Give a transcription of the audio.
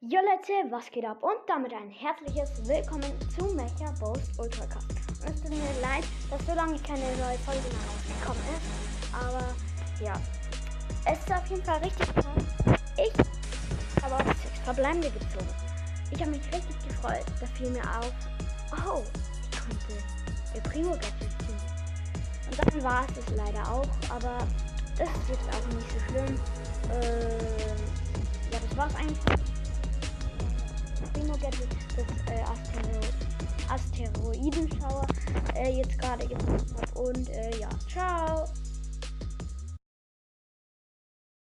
Jo Leute, was geht ab? Und damit ein herzliches Willkommen zu Mecha Boast Ultracast. Und es tut mir leid, dass so lange keine neue Folge mehr rausgekommen ist. Aber ja, es ist auf jeden Fall richtig krass. Ich habe auch sechs Verbleibende gezogen. Ich habe mich richtig gefreut. Da fiel mir auf, oh, ich konnte ihr Primo Gadget ziehen. Und dann war es das leider auch, aber das ist jetzt auch nicht so schlimm. Äh, ja, das war es eigentlich. Das äh, Astero Asteroidenschauer äh, jetzt gerade gefunden habe. Und äh, ja, ciao.